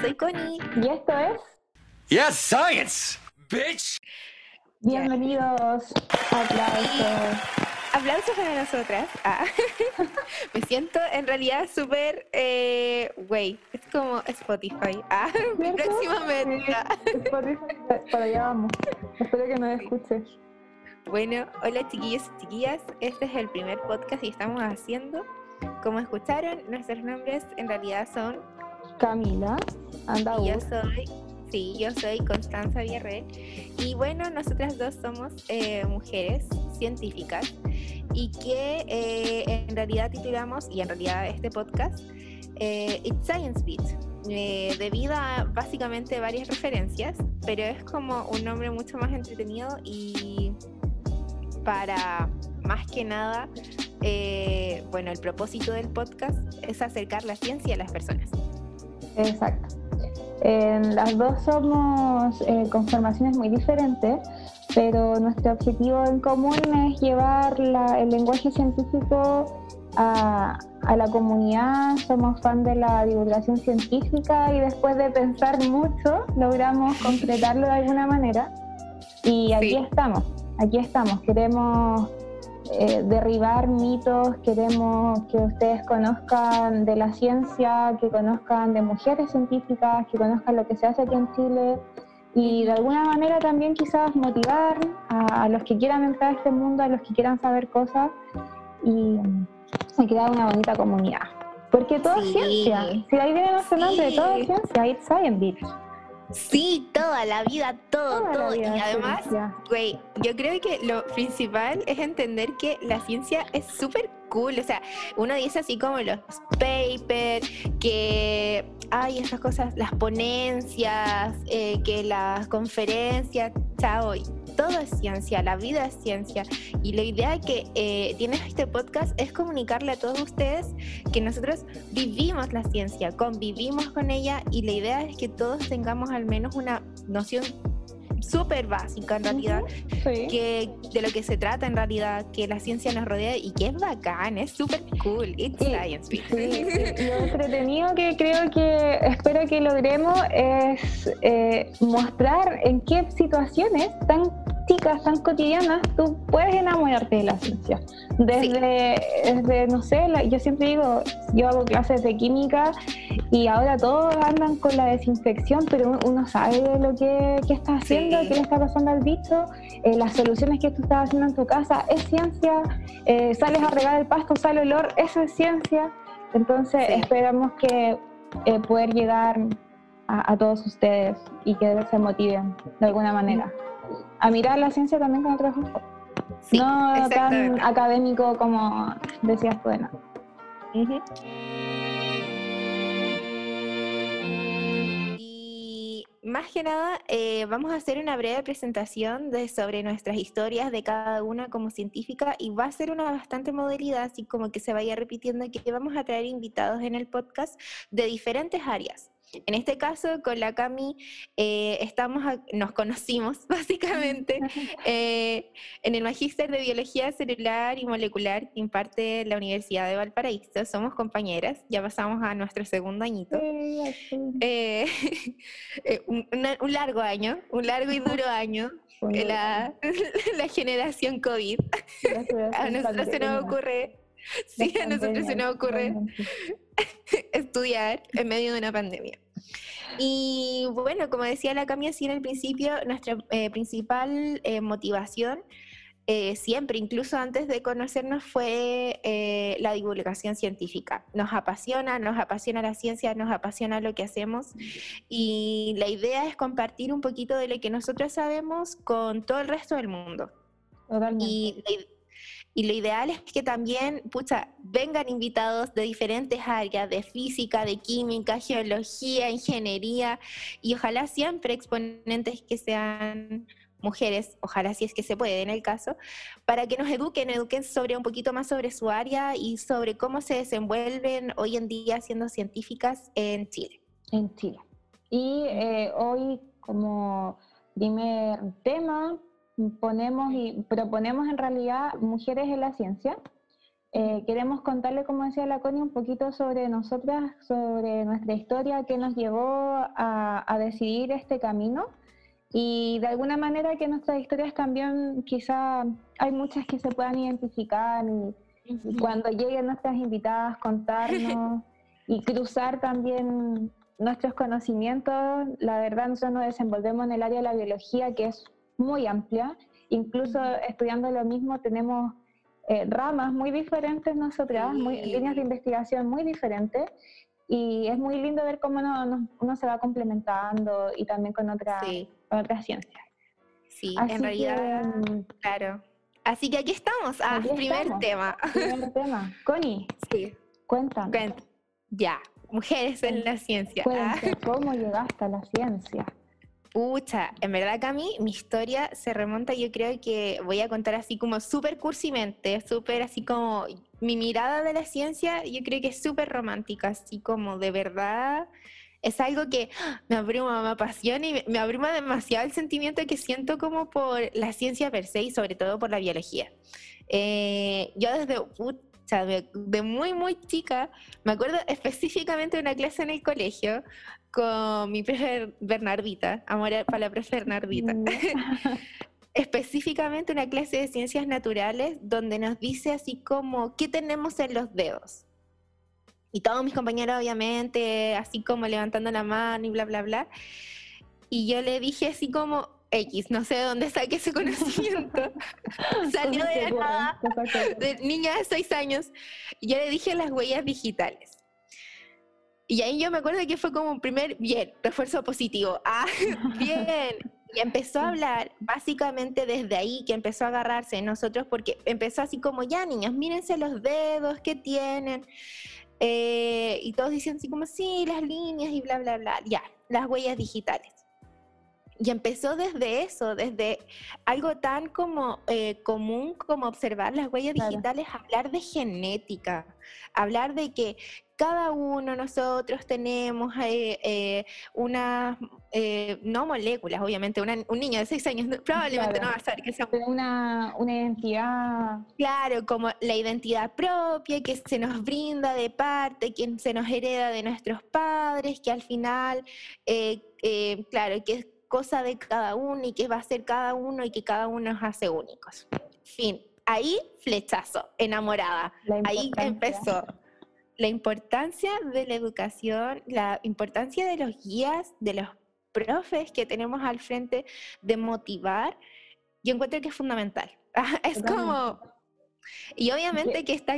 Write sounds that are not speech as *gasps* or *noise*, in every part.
soy Connie. Y esto es. Yes, science, bitch. Bienvenidos. Aplausos. Aplausos para nosotras. Ah. *laughs* Me siento en realidad súper. Eh, güey, es como Spotify. Ah, *laughs* ¿Cierto? próximamente. Sí, Spotify, para allá vamos. Espero que nos escuches. Bueno, hola chiquillos y chiquillas. Este es el primer podcast y estamos haciendo. Como escucharon, nuestros nombres en realidad son. Camila, anda Y yo soy. Sí, yo soy Constanza Villarreal. Y bueno, nosotras dos somos eh, mujeres científicas y que eh, en realidad titulamos, y en realidad este podcast, eh, It's Science Beat, eh, debido a básicamente varias referencias, pero es como un nombre mucho más entretenido y para más que nada, eh, bueno, el propósito del podcast es acercar la ciencia a las personas. Exacto. Eh, las dos somos eh, con formaciones muy diferentes, pero nuestro objetivo en común es llevar la- el lenguaje científico a, a la comunidad. Somos fan de la divulgación científica y después de pensar mucho logramos concretarlo de alguna manera. Y aquí Sí. estamos, aquí estamos. Queremos eh, derribar mitos, queremos que ustedes conozcan de la ciencia, que conozcan de mujeres científicas, que conozcan lo que se hace aquí en Chile y de alguna manera también quizás motivar a, a los que quieran entrar a este mundo, a los que quieran saber cosas y, y crear una bonita comunidad. Porque todo Sí. es ciencia. Si ahí viene nuestro nombre, Sí. todo es ciencia, it's science, bitch. Sí, toda la vida, todo, Toda todo. vida y además, güey, yo creo que lo principal es entender que la ciencia es súper cool. O sea, uno dice así como los papers, que hay estas cosas, las ponencias, eh, que las conferencias, chao. Todo es ciencia, la vida es ciencia. Y la idea que eh, tiene este podcast es comunicarle a todos ustedes que nosotros vivimos la ciencia, convivimos con ella y la idea es que todos tengamos al menos una noción súper básica en realidad Sí. que de lo que se trata en realidad, que la ciencia nos rodea y que es bacán, es súper cool. It's Sí, science. Sí, lo entretenido que creo que espero que logremos es eh, mostrar en qué situaciones tan chicas, tan cotidianas, tú puedes enamorarte de la ciencia. Desde, desde no sé, la- yo siempre digo, yo hago clases de química y ahora todos andan con la desinfección, pero uno- sabe lo que, que está haciendo, Sí. qué le está pasando al bicho, eh, las soluciones que tú estás haciendo en tu casa, es ciencia, eh, sales a regar el pasto, sale olor, eso es ciencia. Entonces Sí. esperamos que eh, poder llegar a, a todos ustedes y que se motiven de alguna manera. A mirar la ciencia también con otros ojos. Sí, no tan académico como decías tú, Ana. Ujú. Y más que nada, eh, vamos a hacer una breve presentación de, sobre nuestras historias de cada una como científica y va a ser una bastante modalidad, así como que se vaya repitiendo, que vamos a traer invitados en el podcast de diferentes áreas. En este caso, con la Cami, eh, estamos a- nos conocimos *laughs* básicamente *laughs* eh, en el Magíster de Biología Celular y Molecular que imparte la Universidad de Valparaíso. Somos compañeras, ya pasamos a nuestro segundo añito. Eh, *laughs* eh, un, un largo año, un largo y duro año, eh, la, la generación COVID. A nosotros se nos ocurre, sí, a nosotros se nos ocurre *laughs* estudiar en medio de una pandemia. Y bueno, como decía la Cami así en el principio, nuestra eh, principal eh, motivación eh, siempre, incluso antes de conocernos, fue eh, la divulgación científica. Nos apasiona, nos apasiona la ciencia, nos apasiona lo que hacemos y la idea es compartir un poquito de lo que nosotros sabemos con todo el resto del mundo. Totalmente. Y y lo ideal es que también, pucha, vengan invitados de diferentes áreas, de física, de química, geología, ingeniería, y ojalá siempre exponentes que sean mujeres, ojalá si es que se puede en el caso, para que nos eduquen, eduquen sobre un poquito más sobre su área y sobre cómo se desenvuelven hoy en día siendo científicas en Chile. en Chile. Y eh, hoy como primer tema ponemos y proponemos en realidad mujeres en la ciencia. Eh, queremos contarle, como decía la Connie, un poquito sobre nosotras, sobre nuestra historia, qué nos llevó a, a decidir este camino. Y de alguna manera que nuestras historias también, quizá hay muchas que se puedan identificar y, cuando lleguen nuestras invitadas contarnos *laughs* y cruzar también nuestros conocimientos, la verdad nosotros nos desenvolvemos en el área de la biología que es muy amplia, incluso estudiando lo mismo tenemos eh, ramas muy diferentes nosotras, muy, líneas de investigación muy diferentes y es muy lindo ver cómo uno, se va complementando y también con otra otras ciencias. Sí, en realidad, mm, claro. Así que aquí estamos, ah, primer tema. Primer *laughs* tema. Connie, sí. cuéntame. Ya, mujeres en la ciencia. Ah. *laughs* ¿Cómo llegaste a la ciencia? Pucha, en verdad que a mí mi historia se remonta, yo creo que voy a contar así como súper cursimente, súper así como mi mirada de la ciencia, yo creo que es súper romántica, así como de verdad es algo que me abruma, me apasiona y me, abruma demasiado el sentimiento que siento como por la ciencia per se y sobre todo por la biología. Eh, yo desde de, muy, muy chica, me acuerdo específicamente de una clase en el colegio con mi profe Bernardita, amor para la profe Bernardita. Mm. *laughs* específicamente una clase de ciencias naturales donde nos dice así como, ¿qué tenemos en los dedos? Y todos mis compañeros, obviamente, así como levantando la mano y bla, bla, bla. Y yo le dije así como, X, no sé de dónde saqué ese conocimiento. *laughs* Salió de nada, de niña de seis años. Y yo le dije las huellas digitales. Y ahí yo me acuerdo que fue como un primer, bien, refuerzo positivo. *laughs* Ah, bien. Y empezó a hablar, básicamente desde ahí, que empezó a agarrarse de nosotros, porque empezó así como, ya niños, mírense los dedos, ¿qué tienen? Eh, y todos dicen así como, sí, las líneas y bla, bla, bla. Ya, las huellas digitales. Y empezó desde eso, desde algo tan como eh, común como observar las huellas digitales, hablar de genética, hablar de que cada uno de nosotros tenemos eh, eh unas, eh, no moléculas, obviamente, un niño de seis años *laughs* probablemente no va a saber que sea una, una identidad. Claro, como la identidad propia que se nos brinda de parte, que se nos hereda de nuestros padres, que al final, eh, claro, que es cosa de cada uno y que va a ser cada uno y que cada uno nos hace únicos. Fin, ahí flechazo, enamorada. Ahí empezó la importancia de la educación, la importancia de los guías, de los profes que tenemos al frente, de motivar, yo encuentro que es fundamental. *laughs* es como... Y obviamente que está...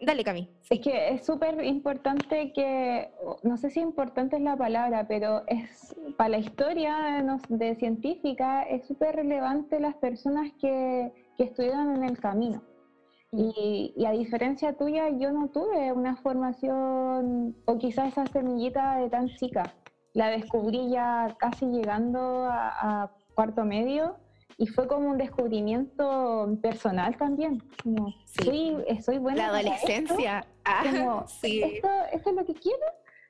Dale, Cami. Es que es súper importante que, no sé si importante es la palabra, pero es para la historia de, científica es súper relevante las personas que, que estudian en el camino. Y, a diferencia tuya, yo no tuve una formación o quizás esa semillita de tan chica. La descubrí ya casi llegando a, cuarto medio y fue como un descubrimiento personal también. Como, sí. soy, buena. La adolescencia. Ah, *laughs* sí. ¿esto, ¿esto, es lo que quiero?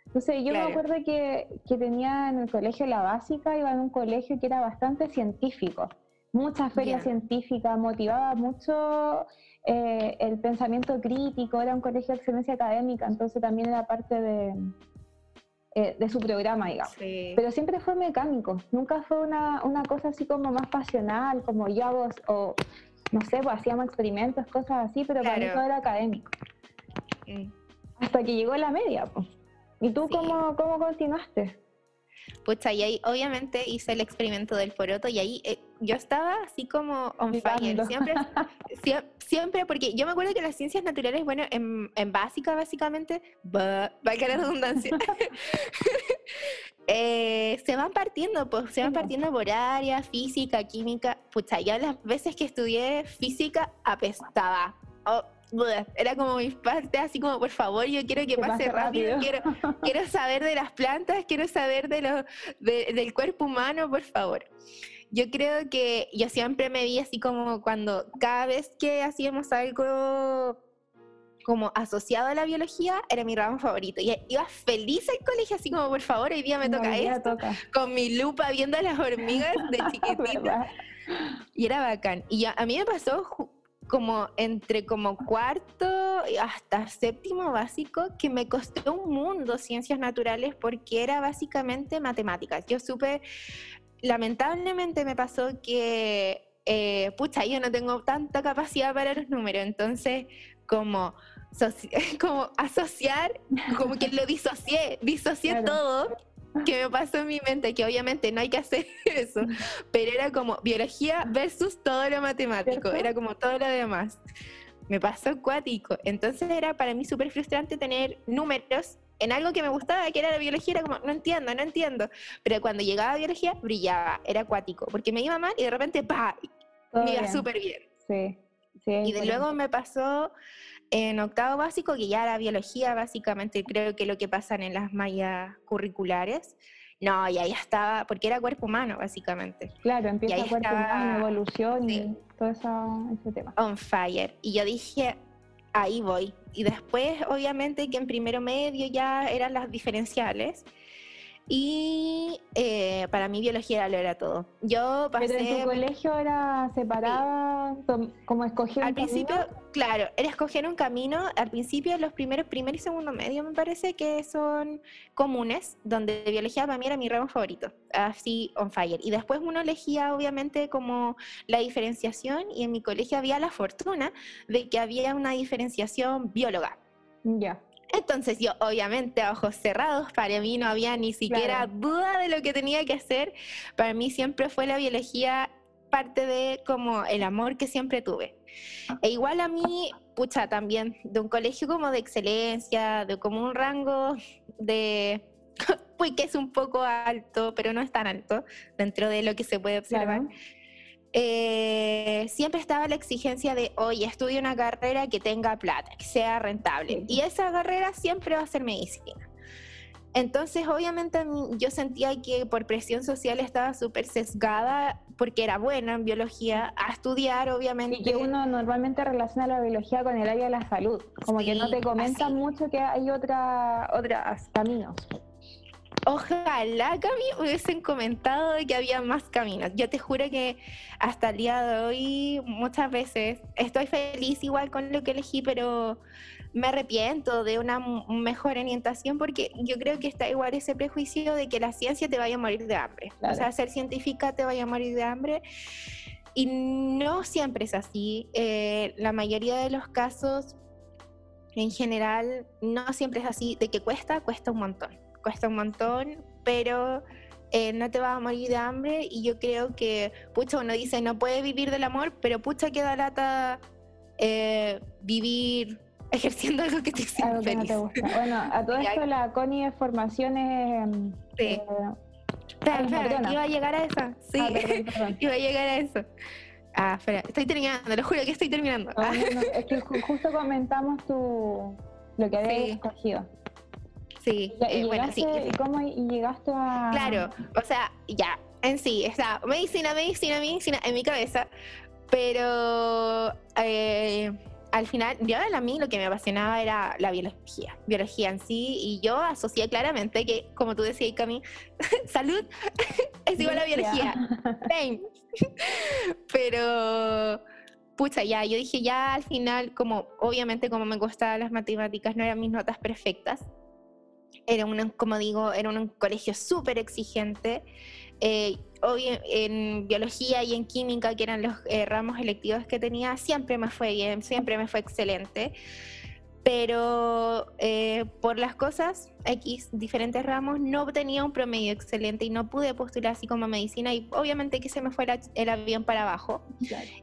Entonces yo me acuerdo que, que tenía en el colegio la básica, iba en un colegio que era bastante científico muchas ferias científicas, motivaba mucho eh, el pensamiento crítico, era un colegio de excelencia académica, entonces también era parte de, eh, de su programa, digamos. Pero siempre fue mecánico, nunca fue una, una, cosa así como más pasional, como yo hago, o no sé, pues hacíamos experimentos, cosas así, pero para mí todo era académico. Mm. Hasta que llegó la media, pues. ¿Y tú cómo, cómo continuaste? Pucha, y ahí obviamente hice el experimento del poroto y ahí eh, yo estaba así como on fire, siempre, *laughs* siempre, porque yo me acuerdo que las ciencias naturales, bueno, en, básica básicamente, va valga la redundancia, *laughs* eh, se van partiendo, pues se van partiendo por área, física, química, pucha, yo las veces que estudié física apestaba. Oh, era como mi parte, así como, por favor, yo quiero que pase, rápido, Quiero, *laughs* quiero saber de las plantas, quiero saber de lo, del cuerpo humano, por favor. Yo creo que yo siempre me vi así como cuando cada vez que hacíamos algo como asociado a la biología, era mi ramo favorito. Y iba feliz al colegio, así como, por favor, hoy día me toca esto. Con mi lupa viendo a las hormigas de *laughs* chiquitita. y era bacán. Y a mí me pasó como entre como cuarto hasta séptimo básico que me costó un mundo ciencias naturales porque era básicamente matemáticas. Yo supe, lamentablemente me pasó que, eh, pucha, yo no tengo tanta capacidad para los números, entonces como, *laughs* como asociar, como que lo disocié, disocié todo que me pasó en mi mente, que obviamente no hay que hacer *laughs* eso, pero era como biología versus todo lo matemático, era como todo lo demás. Me pasó acuático. Entonces era para mí súper frustrante tener números en algo que me gustaba, que era la biología, era como, no entiendo, no entiendo. Pero cuando llegaba a biología, brillaba, era acuático, porque me iba mal y de repente, ¡pa! Me iba súper bien. Sí, sí. Y de luego me pasó en octavo básico, que ya la biología, básicamente creo que lo que pasan en las mallas curriculares, no, y ahí estaba, porque era cuerpo humano, básicamente. Claro, empieza cuerpo humano, evolución y todo ese tema. On fire. Y yo dije, ahí voy. Y después, obviamente, que en primero medio ya eran las diferenciales. Y eh, para mí biología lo era todo. Yo pasé... ¿Pero en tu colegio era separada? ¿Cómo escoger Al principio, claro, era escoger un camino. Al principio, los primeros, primer y segundo medio me parece que son comunes, donde biología para mí era mi ramo favorito, así on fire. Y después uno elegía obviamente como la diferenciación y en mi colegio había la fortuna de que había una diferenciación bióloga. Ya. Entonces yo, obviamente, a ojos cerrados, para mí no había ni siquiera duda de lo que tenía que hacer. Para mí siempre fue la biología parte de como el amor que siempre tuve. E igual a mí, pucha, también de un colegio como de excelencia, de como un rango de, *laughs* pues que es un poco alto, pero no es tan alto dentro de lo que se puede observar. Eh, siempre estaba la exigencia de, oye, estudia una carrera que tenga plata, que sea rentable. Y esa carrera siempre va a ser medicina. Entonces, obviamente, yo sentía que por presión social estaba súper sesgada, porque era buena en biología, a estudiar, obviamente. Y que uno normalmente relaciona la biología con el área de la salud, como que no te comentan mucho que hay otra, otros caminos. Ojalá que a mí hubiesen comentado de que había más caminos. Yo te juro que hasta el día de hoy muchas veces estoy feliz igual con lo que elegí, pero me arrepiento de una mejor orientación porque yo creo que está igual ese prejuicio de que la ciencia te vaya a morir de hambre. O sea, ser científica te vaya a morir de hambre. Y no siempre es así. Eh, la mayoría de los casos, en general, no siempre es así. De que cuesta, cuesta un montón cuesta un montón, pero eh, no te vas a morir de hambre y yo creo que, pucha, uno dice, no puede vivir del amor, pero pucha, queda lata eh, vivir *laughs* ejerciendo algo que te feliz. Bueno, a todo *laughs* esto la Connie de formaciones... Sí. Eh, iba a llegar a eso. Sí, ah, *laughs* iba a llegar a eso. Ah, espera, estoy terminando, lo juro que estoy terminando. es que justo comentamos tu, lo que habías escogido. Sí, eh, bueno, sí. ¿Y cómo llegaste a...? Claro, o sea, ya, en sí, está medicina, medicina, medicina en mi cabeza, pero eh, al final, yo a mí lo que me apasionaba era la biología, biología en sí, y yo asocié claramente que, como tú decías, Cami, *laughs* salud *laughs* es igual a biología. *laughs* pero pucha, ya, yo dije ya al final, como obviamente como me gustaban las matemáticas, no eran mis notas perfectas, era un, como digo, era un colegio súper exigente. Eh, en biología y en química, que eran los eh, ramos electivos que tenía, siempre me fue bien, siempre me fue excelente. Pero eh, por las cosas, X, diferentes ramos, no obtenía un promedio excelente y no pude postular así como medicina y obviamente que se me fue el avión para abajo.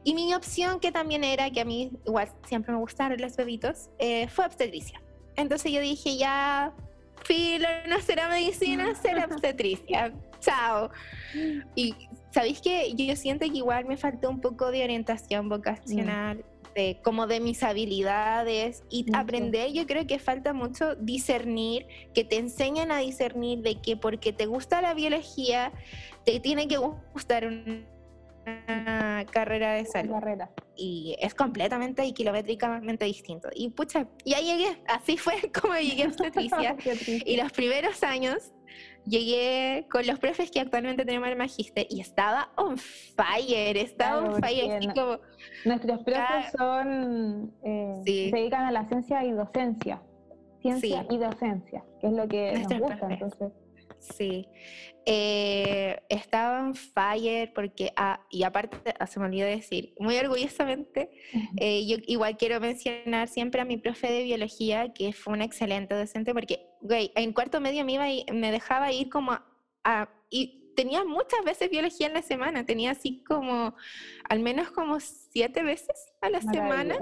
Y mi opción, que también era, que a mí igual siempre me gustaron los bebitos, fue obstetricia. Entonces yo dije, ya filo, no será medicina, *laughs* será obstetricia. Chao. Y sabéis que yo siento que igual me faltó un poco de orientación vocacional, de, como de mis habilidades y aprender. Yo creo que falta mucho discernir, que te enseñan a discernir de que porque te gusta la biología, te tiene que gustar un carrera de salud. Y es completamente y kilométricamente distinto. Y pucha, ya llegué, así *laughs* fue como llegué a obstetricia. *laughs* y los primeros años llegué con los profes que actualmente tenemos el magíster y estaba on fire, estaba Claro, on fire, así como, Nuestros profes son, eh, Sí. se dedican a la ciencia y docencia. Ciencia Sí. y docencia, que es lo que Nuestros nos gusta. profes. Entonces, sí. Eh, estaba on fire porque, ah, y aparte, ah, se me olvidó decir, muy orgullosamente, Eh, yo igual quiero mencionar siempre a mi profe de biología, que fue una excelente docente, porque, güey, en cuarto medio me, iba y- me dejaba ir como a, a- Y tenía muchas veces biología en la semana, tenía así como, al menos como siete veces a la semana.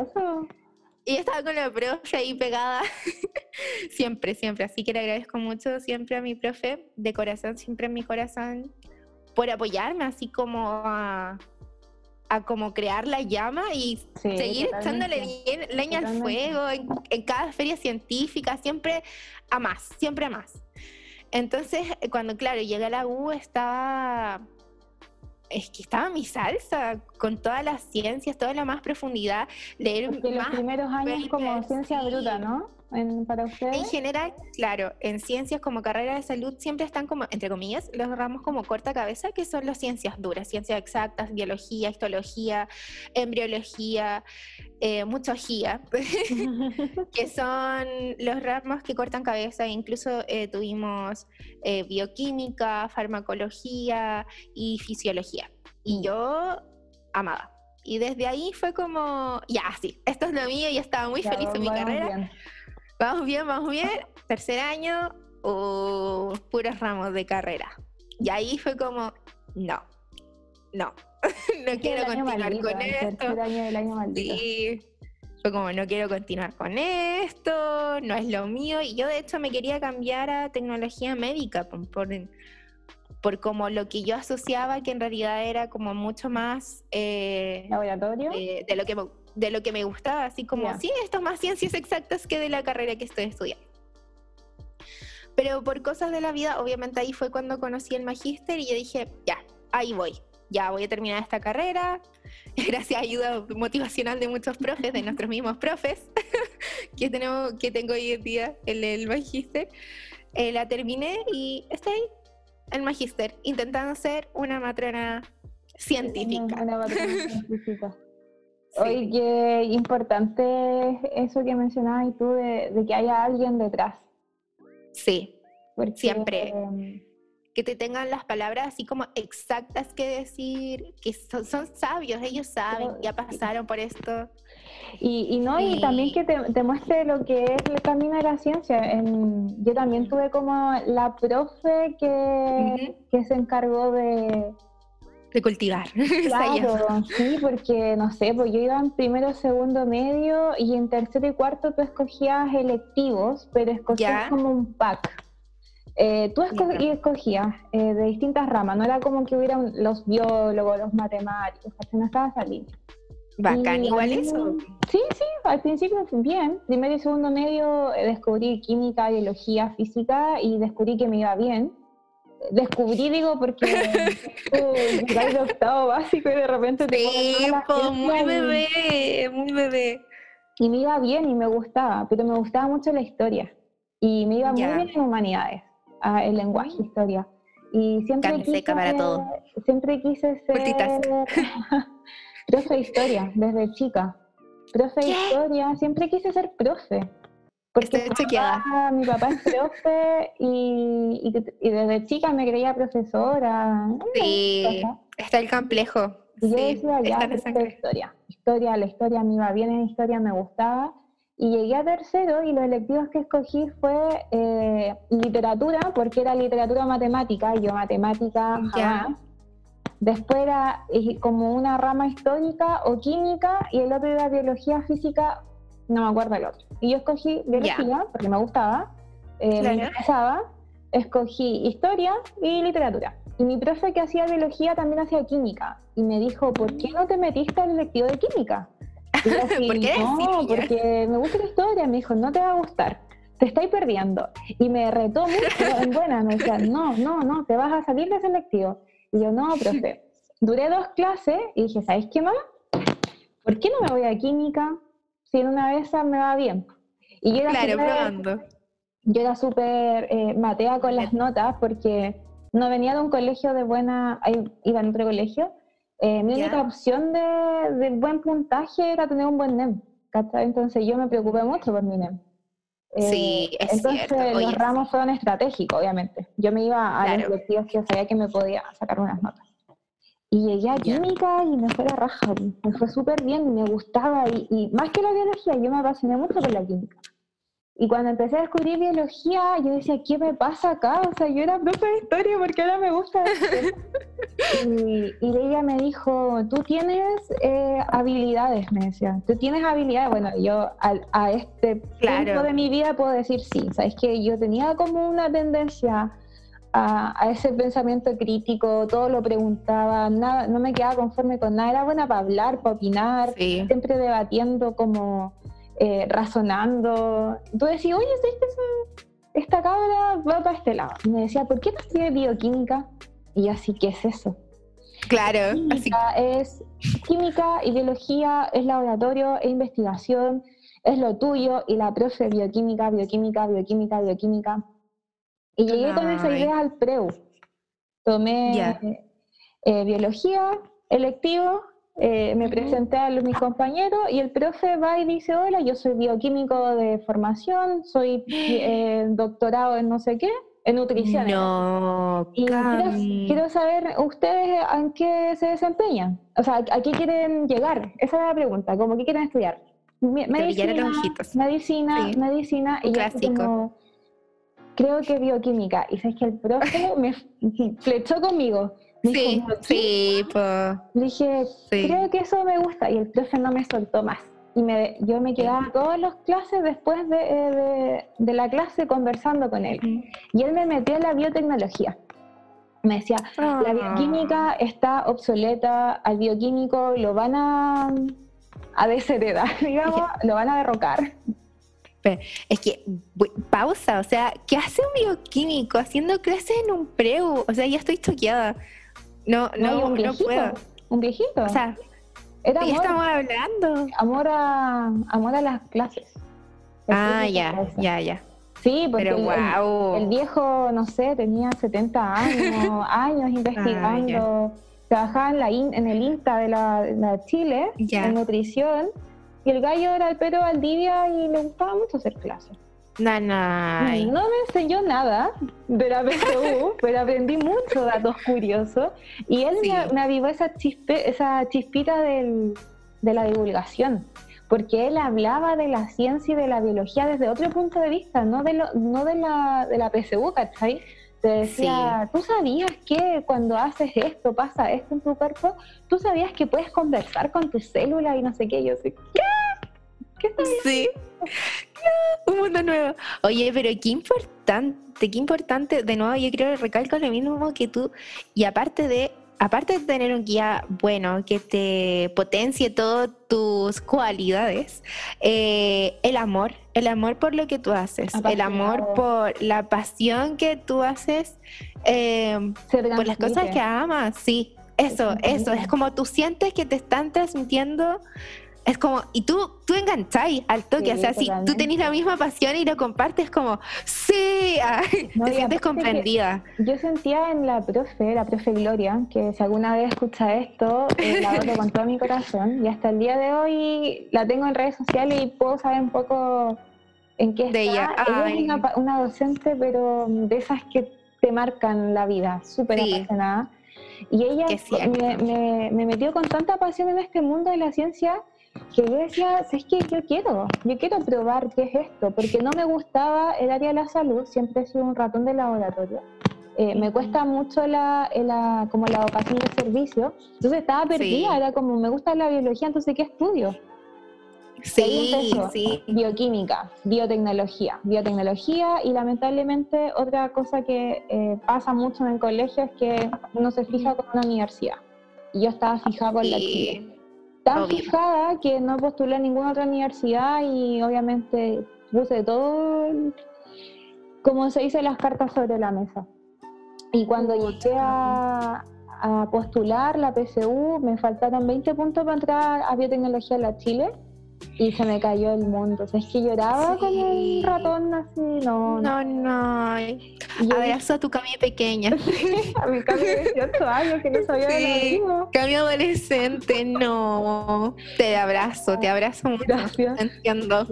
Y estaba con la profe ahí pegada, *laughs* siempre, siempre. Así que le agradezco mucho siempre a mi profe, de corazón, siempre en mi corazón, por apoyarme, así como a, a como crear la llama y Sí, seguir echándole bien- leña al fuego en, en cada feria científica, siempre a más, siempre a más. Entonces, cuando, claro, llegué a la U, estaba... Es que estaba mi salsa, con todas las ciencias, toda la más profundidad, leer Porque los más primeros años como papers, ciencia sí. bruta, ¿no? En- para en ustedes. general, claro, en ciencias como carrera de salud siempre están como, entre comillas, los ramos como corta cabeza, que son las ciencias duras, ciencias exactas, biología, histología, embriología, eh, muchología, *laughs* que son los ramos que cortan cabeza. Incluso eh, tuvimos eh, bioquímica, farmacología y fisiología. Y Mm. yo amaba. Y desde ahí fue como, ya, sí, esto es lo mío y estaba muy Ya, feliz en mi carrera. bien. Vamos bien, vamos bien. Tercer año, uh, puros ramos de carrera. Y ahí fue como, no, no, *laughs* no quiero continuar maldito, con el esto. tercer año del año maldito. Sí, fue como, no quiero continuar con esto, no es lo mío. Y yo de hecho me quería cambiar a tecnología médica por, por, por como lo que yo asociaba que en realidad era como mucho más... eh, Laboratorio. de, de lo que me, de lo que me gustaba, así como, Ya. sí, esto es más ciencias exactas que de la carrera que estoy estudiando. Pero por cosas de la vida, obviamente ahí fue cuando conocí el magíster y yo dije, ya, ahí voy, ya voy a terminar esta carrera, *laughs* gracias a ayuda motivacional de muchos profes, de *laughs* nuestros mismos profes *laughs* que, tenemos, que tengo hoy en día en el magíster, eh, la terminé y estoy en magíster, intentando ser una matrona científica. Una, una patrona científica. Oye, qué importante eso que mencionabas y tú de, de que haya alguien detrás. Sí, porque, Siempre. em, que te tengan las palabras así como exactas que decir, que son, son sabios, ellos saben, ya pasaron por esto. Y, y no, y también que te, te muestre lo que es el camino de la ciencia. En- yo también tuve como la profe que, que se encargó de... De cultivar. *laughs* Claro, sí, porque no sé, pues yo iba en primero, segundo, medio y en tercero y cuarto tú escogías electivos, pero escogías Ya. como un pack. Eh, tú y escogías eh, de distintas ramas, no era como que hubieran los biólogos, los matemáticos, no estaba esa línea. Bacán, Y igual eso. Sí, sí, al principio bien. Primero y segundo medio eh, descubrí química, biología, física y descubrí que me iba bien. Descubrí, digo, porque *laughs* llegáis de octavo básico y de repente te Sí, po, muy bebé, muy bebé. Y me iba bien y me gustaba, pero me gustaba mucho la historia. Y me iba Ya. muy bien en humanidades, el lenguaje, historia. Y siempre quise, para todo. siempre quise ser *laughs* profe de historia desde chica. Profe de historia, siempre quise ser profe. Porque Estoy mi papá, mi papá es profe y, y- y desde chica me creía profesora. Sí, está el complejo. Y yo Sí, decía, ya, está historia. Historia, la historia me iba bien en historia, me gustaba. Y llegué a tercero y los electivos que escogí fue eh, literatura, porque era literatura matemática, y yo matemática Ya. Después era eh, como una rama histórica o química, y el otro era biología, física, no me acuerdo el otro. Y yo escogí biología, porque me gustaba, eh, Claro. me interesaba. Escogí historia y literatura. Y mi profe que hacía biología también hacía química. Y me dijo, ¿por qué no te metiste al lectivo de química? Y yo *laughs* así, Porque eres no, niña". porque me gusta la historia. Me dijo, no te va a gustar. Te estáis perdiendo. Y me retó mucho en buena. Me decía, no, no, no, te vas a salir de ese lectivo. Y yo, no, profe. *laughs* Duré dos clases y dije, ¿sabéis qué más? ¿Por qué no me voy a química si en una de esas me va bien? Y yo era Claro, probando. yo era súper eh, matea con las notas porque no venía de un colegio de buena, iba en otro colegio. Eh, mi única opción de, de, buen puntaje era tener un buen NEM. ¿cachai? Entonces yo me preocupé mucho por mi NEM. Eh, sí, es entonces cierto. los ramos fueron estratégicos, obviamente. Yo me iba a los colectivos que sabía que me podía sacar unas notas. Y llegué a química y me fue la raja, me fue súper bien me gustaba. Y, y, más que la biología, yo me apasioné mucho por la química. Y cuando empecé a descubrir biología, yo decía, ¿qué me pasa acá? O sea, yo era profe de historia porque ahora me gusta *laughs* y, y, ella me dijo, tú tienes eh, habilidades, me decía. Tú tienes habilidades. Bueno, yo a, a este Claro. punto de mi vida puedo decir sí. Sabes que yo tenía como una tendencia a, a ese pensamiento crítico, todo lo preguntaba, nada, no me quedaba conforme con nada. Era buena para hablar, para opinar, Sí. siempre debatiendo como eh, razonando. Tú decías, oye, ¿sabes que esta cabra va para este lado? Y me decía, ¿por qué no estudias bioquímica? Y yo así, ¿qué es eso? Claro, así Química es química y biología, es laboratorio, es investigación, es lo tuyo, y la profe bioquímica, bioquímica, bioquímica, bioquímica. Y llegué con esa idea al preu. Tomé eh, biología, electivo, eh, me presenté a los- mis compañeros y el profe va y dice, hola, yo soy bioquímico de formación, soy *gasps* eh, doctorado en no sé qué, en nutrición. No, Y quiero, saber ustedes en qué se desempeñan. O sea, ¿a qué quieren llegar? Esa es la pregunta, como qué quieren estudiar. Medicina, medicina, Sí. medicina. Y yo como, creo que bioquímica. Y sabes que el profe *laughs* me flechó conmigo. Me Sí, sí, pues. Le dije, Sí. creo que eso me gusta. Y el profe no me soltó más. Y me, yo me quedaba todas las clases después de, eh, de- de la clase conversando con él. Y él me metió en la biotecnología. Me decía, la Ah. bioquímica está obsoleta, al bioquímico lo van a, a desheredar, *laughs* digamos, lo van a derrocar. Es que, pausa, o sea, ¿qué hace un bioquímico haciendo clases en un preu? O sea, ya estoy choqueada. No, No, no, un no puedo. un viejito. O sea, Era ¿de qué amor, estamos hablando? amor, a, amor a las clases. El Ah, ya, ya, ya. Sí, porque Pero el- el- wow. El viejo, no sé, tenía 70 *laughs* años, Ah, años investigando, trabajaba en, la in- en el INTA de la, la Chile, Ya. en nutrición, y el gallo era el Pedro Valdivia y le gustaba mucho hacer clases. Nanay. No me enseñó nada de la PSU, pero aprendí muchos datos curiosos, y él Sí. me, me avivó esa, chispe, esa chispita del- de la divulgación. Porque él hablaba de la ciencia y de la biología desde otro punto de vista, no de, lo, no de, la, de la PSU, ¿cachai? Te decía, ¿tú sabías que cuando haces esto pasa esto en tu cuerpo? ¿Tú sabías que puedes conversar con tus células y no sé qué? Y yo sé, ¿qué? ¿Qué estás Sí. Un mundo nuevo. Oye, pero qué importante, qué importante. De nuevo, yo creo que recalco lo mismo que tú. Y aparte de, aparte de tener un guía bueno que te potencie todas tus cualidades, eh, el amor, el amor por lo que tú haces, el amor por la pasión que tú haces eh, por las cosas que amas, sí. Eso, eso, es como tú sientes que te están transmitiendo, es como, y tú, tú engancháis al toque, Sí, o sea, si tú totalmente. tenés la misma pasión y lo compartes como, sí, *laughs* No, te sientes comprendida. Yo sentía en la profe, la profe Gloria, que si alguna vez escucha esto, eh, la *laughs* adoro con todo mi corazón y hasta el día de hoy la tengo en redes sociales y puedo saber un poco en qué está. De ella, Ella es una, docente, pero de esas que te marcan la vida, súper Sí. apasionada. Y ella me, me- me metió con tanta pasión en este mundo de la ciencia que yo decía, es que yo quiero, yo quiero probar qué es esto, porque no me gustaba el área de la salud, siempre he sido un ratón de laboratorio. Eh, me cuesta mucho la, la- como la vocación de servicio, entonces estaba perdida, Sí. era como, me gusta la biología, entonces ¿qué estudio? Sí, sí, Bioquímica, biotecnología, biotecnología y lamentablemente otra cosa que eh, pasa mucho en el colegio es que uno se fija con una universidad. Y yo estaba fijada con la Sí, Chile. Tan obvio. fijada que no postulé a ninguna otra universidad y obviamente puse todo, como se dice, las cartas sobre la mesa. Y cuando llegué a, a postular la PSU, me faltaron 20 puntos para entrar a biotecnología en la Chile y se me cayó el mundo. O sea, es que lloraba como un ratón así, no. No, no. Abrazo a tu Cami pequeña. *laughs* a mi Cami de 18 años que no sabía de lo Cami adolescente, no. Te abrazo, te abrazo mucho. Gracias. Entiendo.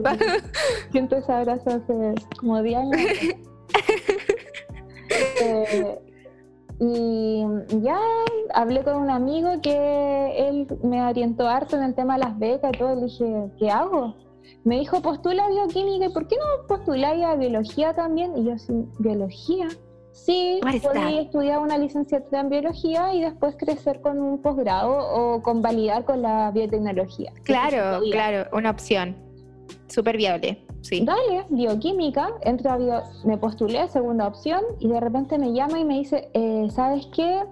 Siento ese abrazo hace como 10 años. *laughs* eh, y ya hablé con un amigo que él me orientó harto en el tema de las becas y todo. Le dije, ¿qué hago? Me dijo, postula bioquímica. ¿Y por qué no postuláis a biología también? Y yo, sí, ¿biología? Sí, podía estudiar una licenciatura en biología y después crecer con un posgrado o convalidar con la biotecnología. Claro, claro, una opción. Súper viable. Sí. Dale, bioquímica, entro a bio, me postulé, segunda opción, y de repente me llama y me dice, eh, ¿sabes qué?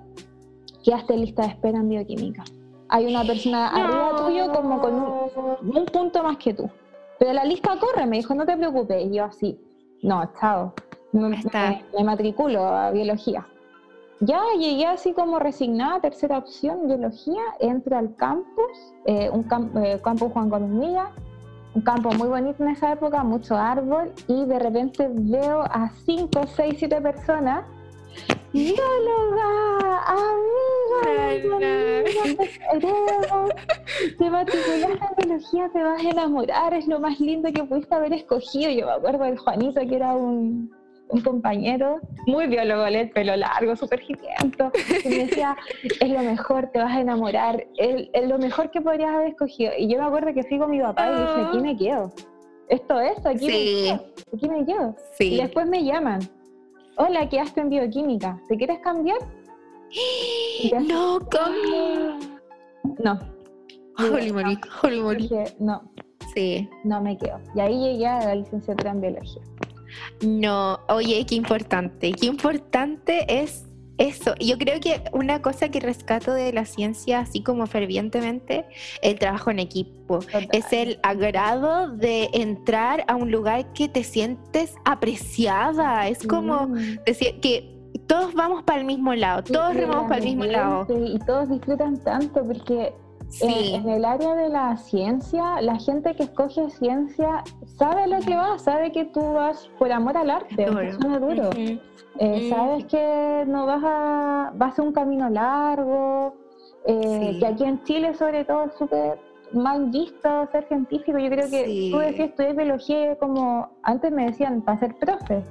Quedaste lista de espera en bioquímica. Hay una persona arriba tuyo como con un, punto más que tú. Pero la lista corre, me dijo, no te preocupes. Y yo así, no, chao. Me, me, matriculo a biología. Ya llegué así como resignada, tercera opción, biología, entro al campus, eh, un eh, campus Juan Columnilla, un campo muy bonito en esa época, mucho árbol, y de repente veo a 5, 6, 7 personas. ¡Bióloga! ¡Amiga! Te matriculaste en biología, te vas a enamorar, es lo más lindo que pudiste haber escogido. Yo me acuerdo del Juanito, que era un, un compañero, muy biólogo, el pelo largo, súper hipiento, y me decía, *laughs* es lo mejor, te vas a enamorar, es, lo mejor que podrías haber escogido. Y yo me acuerdo que fui con mi papá y dije, aquí me quedo. Esto es, aquí me quedo. Aquí me quedo. Y después me llaman. Hola, quedaste en bioquímica. ¿Te quieres cambiar? *gasps* No, ¿cómo? No. Holy moly, holy Dije, no. Sí. No me quedo. Y ahí llegué a la licenciatura en biología. No, oye, qué importante, qué importante es eso. Yo creo que una cosa que rescato de la ciencia, así como fervientemente, el trabajo en equipo. Es el agrado de entrar a un lugar que te sientes apreciada. Es como mm. decir que todos vamos para el mismo lado, todos remamos para el mismo lado. Y todos disfrutan tanto porque Sí. En, el área de la ciencia, la gente que escoge ciencia sabe lo que va, sabe que tú vas por amor al arte, es duro. Eh, sabes que no vas a, vas a un camino largo, eh, que aquí en Chile sobre todo es súper mal visto ser científico. Yo creo que tú decías estudiar biología como antes me decían para ser profe.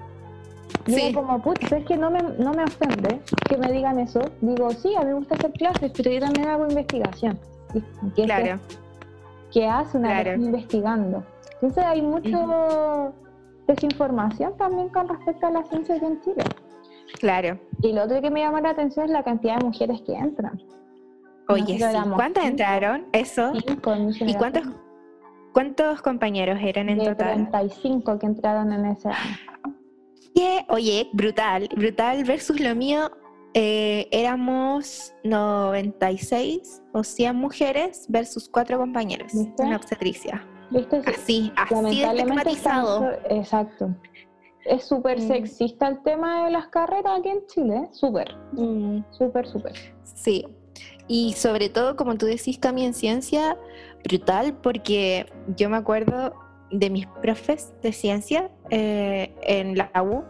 Digo como, putz, es que no me, no me ofende que me digan eso. Digo, sí, a mí me gusta hacer clases, pero yo también hago investigación claro. que hace una claro. investigando. Entonces hay mucha desinformación también con respecto a la ciencia aquí en Chile. Claro. Y lo otro que me llama la atención es la cantidad de mujeres que entran. Oye, ¿cuántas entraron? Eso. ¿Y cuántos, cuántos compañeros eran en total? 35 que entraron en ese año. ¿Qué? Oye, brutal, brutal versus lo mío eh, éramos 96 o 100 mujeres versus cuatro compañeros en la obstetricia. Así, así estigmatizado. Exacto. Es súper mm. sexista el tema de las carreras aquí en Chile, súper, mm. súper, súper. Sí, y sobre todo, como tú decís, Cami, en ciencia, brutal, porque yo me acuerdo de mis profes de ciencia eh, en la U,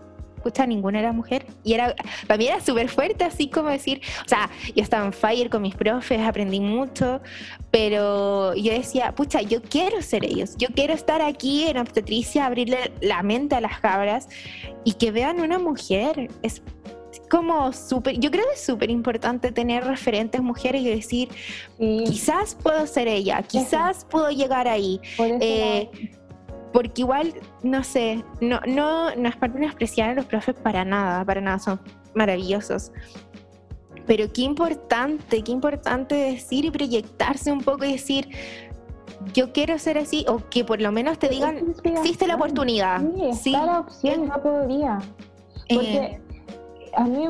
ninguna era mujer. Y era, para mí era súper fuerte, así como decir, o sea, yo estaba en fire con mis profes, aprendí mucho, pero yo decía, pucha, yo quiero ser ellos, yo quiero estar aquí en obstetricia, abrirle la mente a las cabras y que vean una mujer. Es como súper, yo creo que es súper importante tener referentes mujeres y decir, quizás puedo ser ella, quizás puedo llegar ahí. Eh, porque igual, no sé, no, no, no es para despreciar a los profes para nada, para nada, son maravillosos. Pero qué importante, qué importante decir y proyectarse un poco y decir, yo quiero ser así, o que por lo menos te digan, existe la oportunidad. Sí, está la opción, no podría. Porque eh. a mí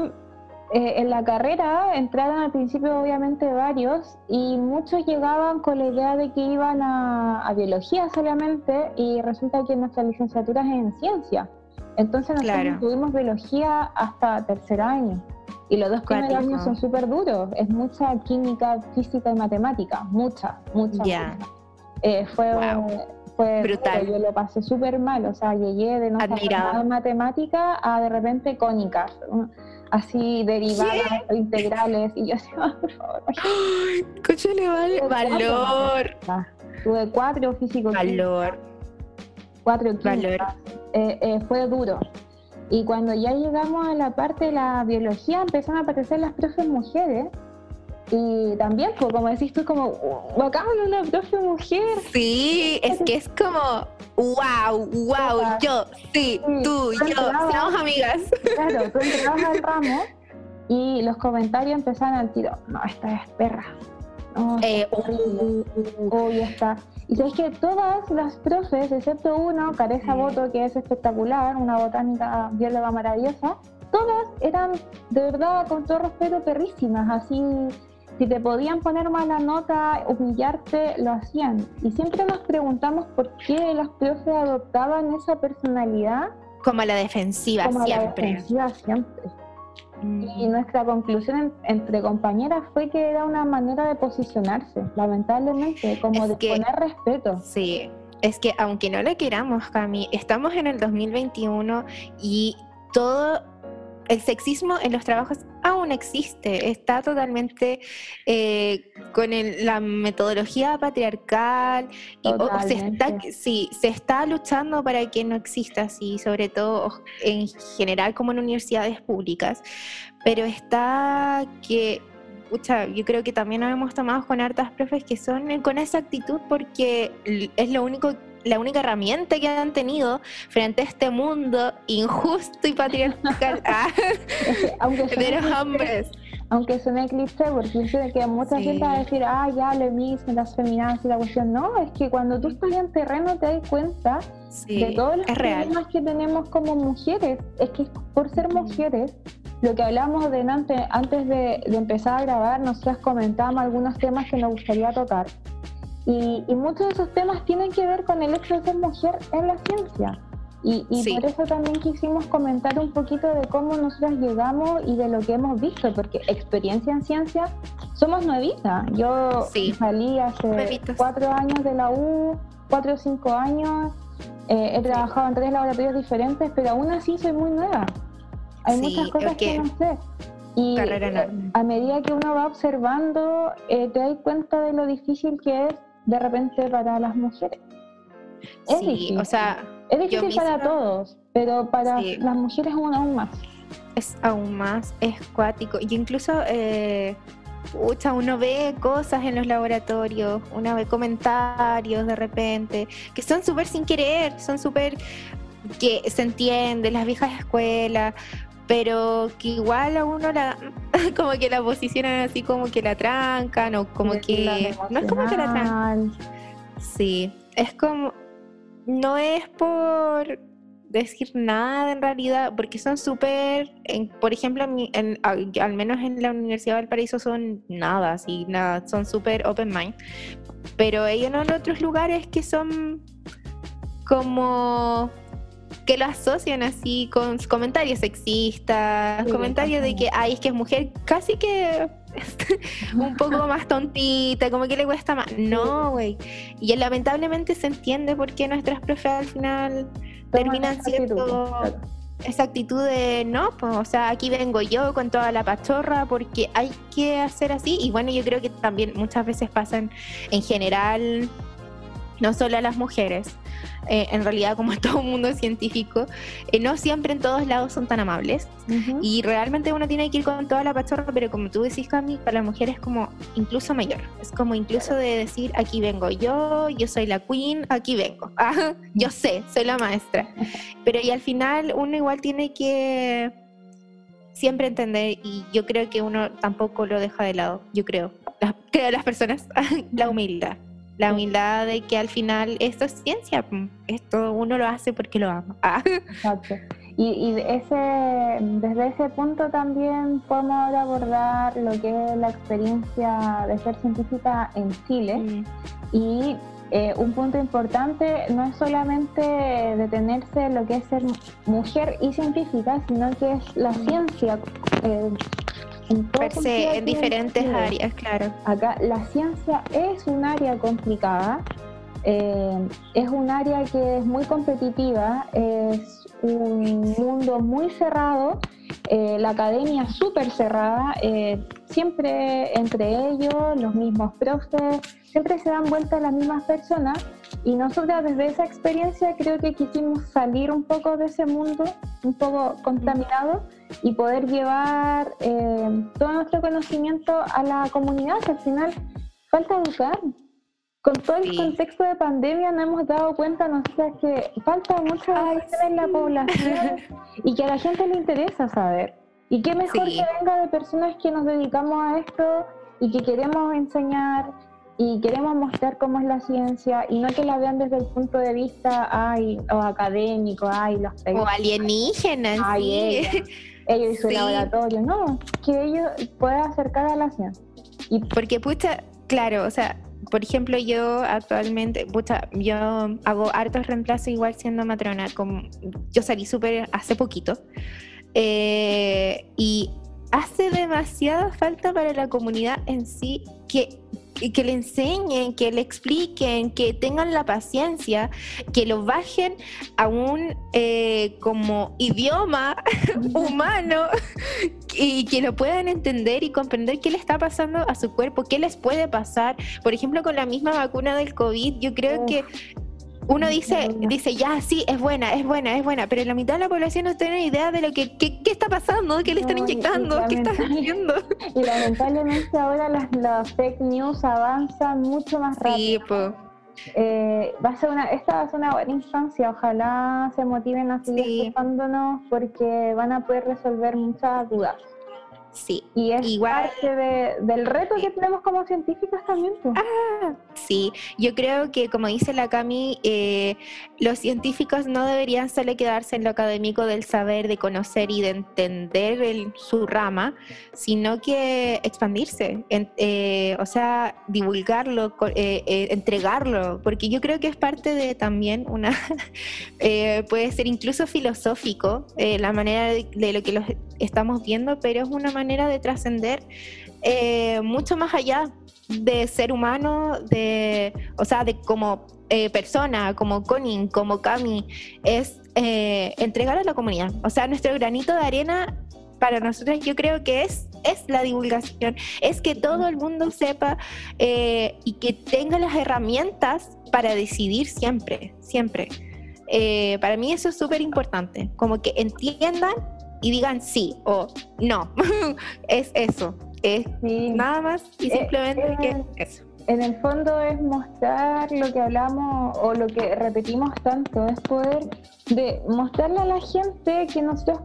eh, en la carrera entraron al principio obviamente varios y muchos llegaban con la idea de que iban a, biología solamente y resulta que nuestra licenciatura es en ciencia. Entonces nosotros tuvimos biología hasta tercer año y los dos primeros años son súper duros. Es mucha química, física y matemática, mucha, mucha. Eh, fue fue brutal. Yo lo pasé súper mal, o sea, llegué de no saber nada de matemática a de repente cónicas, así derivadas, integrales, y yo así, *laughs* por favor. Escúchale, vale, valor. Tuve cuatro físico Valor. Cuatro valor. Eh, eh, fue duro. Y cuando ya llegamos a la parte de la biología, empezaron a aparecer las profes mujeres y también, pues, como decís tú, como, bacán, una profe mujer. Sí, es que es como, wow, wow, yo, sí, tú, yo, somos amigas. Claro, tú entrabas al ramo y los comentarios empezaban al tiro, no, esta es perra. No, eh, uh, oh, ya está. Y sabes que todas las profes, excepto uno, Careza Boto, que es espectacular, una botánica bióloga maravillosa, todas eran de verdad, con todo respeto, perrísimas, así si te podían poner mala nota, humillarte, lo hacían. Y siempre nos preguntamos por qué los profes adoptaban esa personalidad. Como la defensiva como siempre. La defensiva siempre. Y nuestra conclusión entre compañeras fue que era una manera de posicionarse, lamentablemente, como de poner respeto. Sí, es que aunque no lo queramos, Cami, estamos en el 2021 y todo el sexismo en los trabajos aún existe, está totalmente eh, con la metodología patriarcal y se, está, sí, se está luchando para que no exista así, sobre todo en general como en universidades públicas, pero está que yo creo que también nos hemos tomado con hartas profes que son con esa actitud porque es lo único la única herramienta que han tenido frente a este mundo injusto y patriarcal *laughs* ah, aunque de los hombres. Aunque es un eclipse, porque yo que mucha gente va a decir, ah, ya lo mismo, las feminadas y la cuestión. No, es que cuando tú estás en terreno te das cuenta de todos los problemas que tenemos como mujeres. Es que por ser mujeres, lo que hablamos de antes, antes de, de empezar a grabar, nosotras comentábamos algunos temas que nos gustaría tocar. Y, muchos de esos temas tienen que ver con el hecho de ser mujer en la ciencia. Y, por eso también quisimos comentar un poquito de cómo nosotros llegamos y de lo que hemos visto, porque experiencia en ciencia somos nuevitas. Yo salí hace cuatro años de la U, cuatro o cinco años, eh, he trabajado en tres laboratorios diferentes, pero aún así soy muy nueva. Hay muchas cosas que no sé. Y a medida que uno va observando, eh, te das cuenta de lo difícil que es de repente para las mujeres. Es difícil. o sea, es difícil para todos, pero para las mujeres aún, más. Es aún más, es cuático. Y incluso, eh, uno ve cosas en los laboratorios, uno ve comentarios de repente, que son súper sin querer, son súper que se entienden, las viejas escuelas, pero que igual a uno la *laughs* como que la posicionan así como que la trancan o como que no es como que la trancan. sí es como no es por decir nada en realidad porque son súper por ejemplo al menos en la Universidad del Paraíso son nada así nada son súper open mind pero ellos en otros lugares que son como que lo asocian así con comentarios sexistas, comentarios de que, ay, es que es mujer casi que *laughs* un poco más tontita, como que le cuesta más. No, güey. Y lamentablemente se entiende por qué nuestras profes al final terminan siendo esa actitud de no, pues, o sea, aquí vengo yo con toda la pachorra porque hay que hacer así. Y bueno, yo creo que también muchas veces pasan en general, no solo a las mujeres, eh, en realidad como todo mundo científico, eh, no siempre en todos lados son tan amables. Y realmente uno tiene que ir con toda la pachorra, pero como tú decís, Cami, para la mujer es como incluso mayor, es como incluso de decir, aquí vengo yo, yo soy la queen, aquí vengo, *laughs* ah, yo sé, soy la maestra, pero y al final uno igual tiene que siempre entender y yo creo que uno tampoco lo deja de lado, yo creo, creo las personas, *laughs* la humildad la humildad de que al final esto es ciencia, esto uno lo hace porque lo ama. Ah. *laughs* Exacto. Y, ese, desde ese punto también podemos abordar lo que es la experiencia de ser científica en Chile. Mm. Y eh, un punto importante no es solamente detenerse en lo que es ser mujer y científica, sino que es la mm. ciencia. Eh, en, diferentes áreas, claro. Acá la ciencia es un área complicada Eh, es un área que es muy competitiva, es un mundo muy cerrado, eh, la academia súper cerrada, eh, siempre entre ellos, los mismos profes, siempre se dan vuelta las mismas personas y nosotros desde esa experiencia creo que quisimos salir un poco de ese mundo, un poco contaminado y poder llevar todo nuestro conocimiento a la comunidad, que al final falta educar. Con todo el contexto de pandemia nos hemos dado cuenta nosotros que falta mucho en la población y que a la gente le interesa saber. Y qué mejor que venga de personas que nos dedicamos a esto y que queremos enseñar y queremos mostrar cómo es la ciencia y no que la vean desde el punto de vista ay, o académico, ay, los O alienígenas, ay, *laughs* ellos, y su laboratorio, no, que ellos puedan acercar a la ciencia. Y porque pucha, claro, o sea, por ejemplo, yo actualmente, pucha, yo hago hartos reemplazos igual siendo matrona, como yo salí súper hace poquito, eh, y hace demasiada falta para la comunidad en sí que que le enseñen, que le expliquen, que tengan la paciencia, que lo bajen a un eh, como idioma *laughs* humano *laughs* y que lo puedan entender y comprender qué le está pasando a su cuerpo, qué les puede pasar. Por ejemplo, con la misma vacuna del COVID, yo creo que uno dice, dice, ya, sí, es buena, es buena, es buena, pero la mitad de la población no tiene idea de lo que, qué, está pasando, qué le están inyectando, qué está haciendo. Y lamentablemente ahora las, fake news avanzan mucho más rápido. Sí, pues. va a ser una, esta va a ser una buena instancia, ojalá se motiven a seguir sí. porque van a poder resolver muchas dudas. Sí. Y es Igual, parte del reto que tenemos como científicas también. Ah, sí. Yo creo que, como dice la Cami, eh, los científicos no deberían solo quedarse en lo académico del saber, de conocer y de entender su rama, sino que expandirse, eh, o sea, divulgarlo, eh, entregarlo, porque yo creo que es parte de también una, *laughs* puede ser incluso filosófico, la manera de, de lo que los estamos viendo, pero es una manera de trascender eh, mucho más allá de ser humano, de, o sea, de como eh, persona, como Conin, como Cami, es eh, entregar a la comunidad. O sea, nuestro granito de arena para nosotros yo creo que es, es la divulgación, es que todo el mundo sepa y que tenga las herramientas para decidir siempre, siempre. para mí eso es súper importante, como que entiendan y digan sí o no. *laughs* es eso. Es nada más y eh, simplemente eh, que eso. En el fondo es mostrar lo que hablamos o lo que repetimos tanto, es poder de mostrarle a la gente que nosotros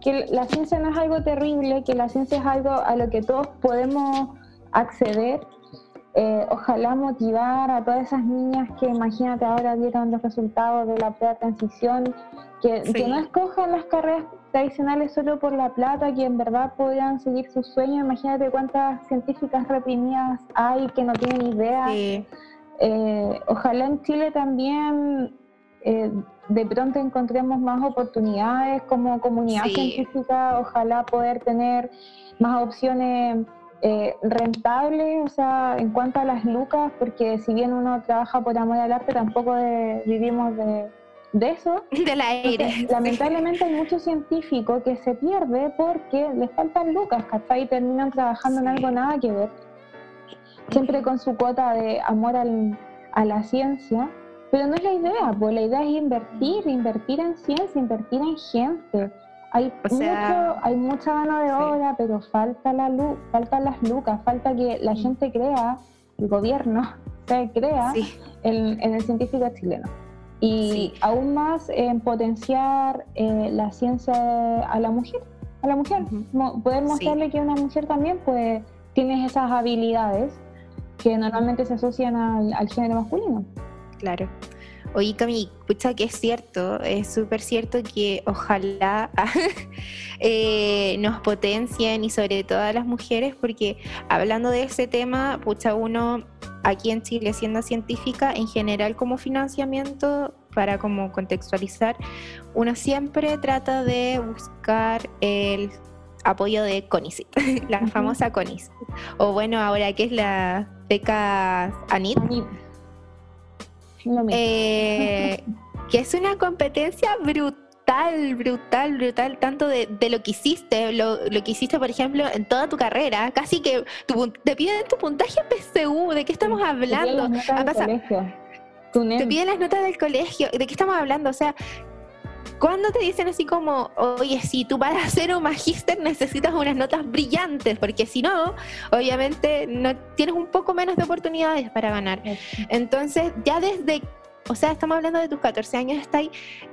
que la ciencia no es algo terrible, que la ciencia es algo a lo que todos podemos acceder. Eh, ojalá motivar a todas esas niñas que imagínate ahora vieron los resultados de la prueba de transición, que, que no escojan las carreras tradicionales solo por la plata, que en verdad podrían seguir sus sueños. Imagínate cuántas científicas reprimidas hay que no tienen idea. Eh, ojalá en Chile también eh, de pronto encontremos más oportunidades como comunidad científica, ojalá poder tener más opciones eh, rentables, o sea, en cuanto a las lucas, porque si bien uno trabaja por amor al arte, tampoco vivimos de de eso. *laughs* Del aire. *laughs* lamentablemente hay muchos científicos que se pierde porque les faltan lucas, ¿cachai? Y terminan trabajando en algo nada que ver. Siempre con su cuota de amor a la ciencia. Pero no es la idea, pues la idea es invertir, invertir en ciencia, invertir en gente. Hay, hay mucha mano de obra, pero falta la luz, faltan las lucas, falta que la gente crea, el gobierno *laughs* se crea en el científico chileno y aún más en potenciar eh, la ciencia a la mujer, a la mujer, poder mostrarle que una mujer también pues tiene esas habilidades que normalmente se asocian al, género masculino. Claro. Oye, Cami, pucha que es cierto, es súper cierto que ojalá *laughs* eh, nos potencien y sobre todo a las mujeres, porque hablando de ese tema, pucha, uno aquí en Chile siendo científica, en general como financiamiento, para como contextualizar, uno siempre trata de buscar el apoyo de CONICIT, *laughs* la famosa CONICIT. O bueno, ahora que es la beca ANIT. eh, *laughs* que es una competencia brutal, brutal, brutal, tanto de, lo que hiciste, lo, que hiciste, por ejemplo, en toda tu carrera, casi que te piden tu puntaje PSU, ¿de qué estamos hablando? Te piden las notas del colegio, ¿de qué estamos hablando? O sea, cuando te dicen así como, oye, si tú para *laughs* hacer un magíster necesitas unas notas brillantes, porque si no, obviamente no tienes un poco menos de oportunidades para ganar. Entonces, ya desde, o sea, estamos hablando de tus 14 años, estás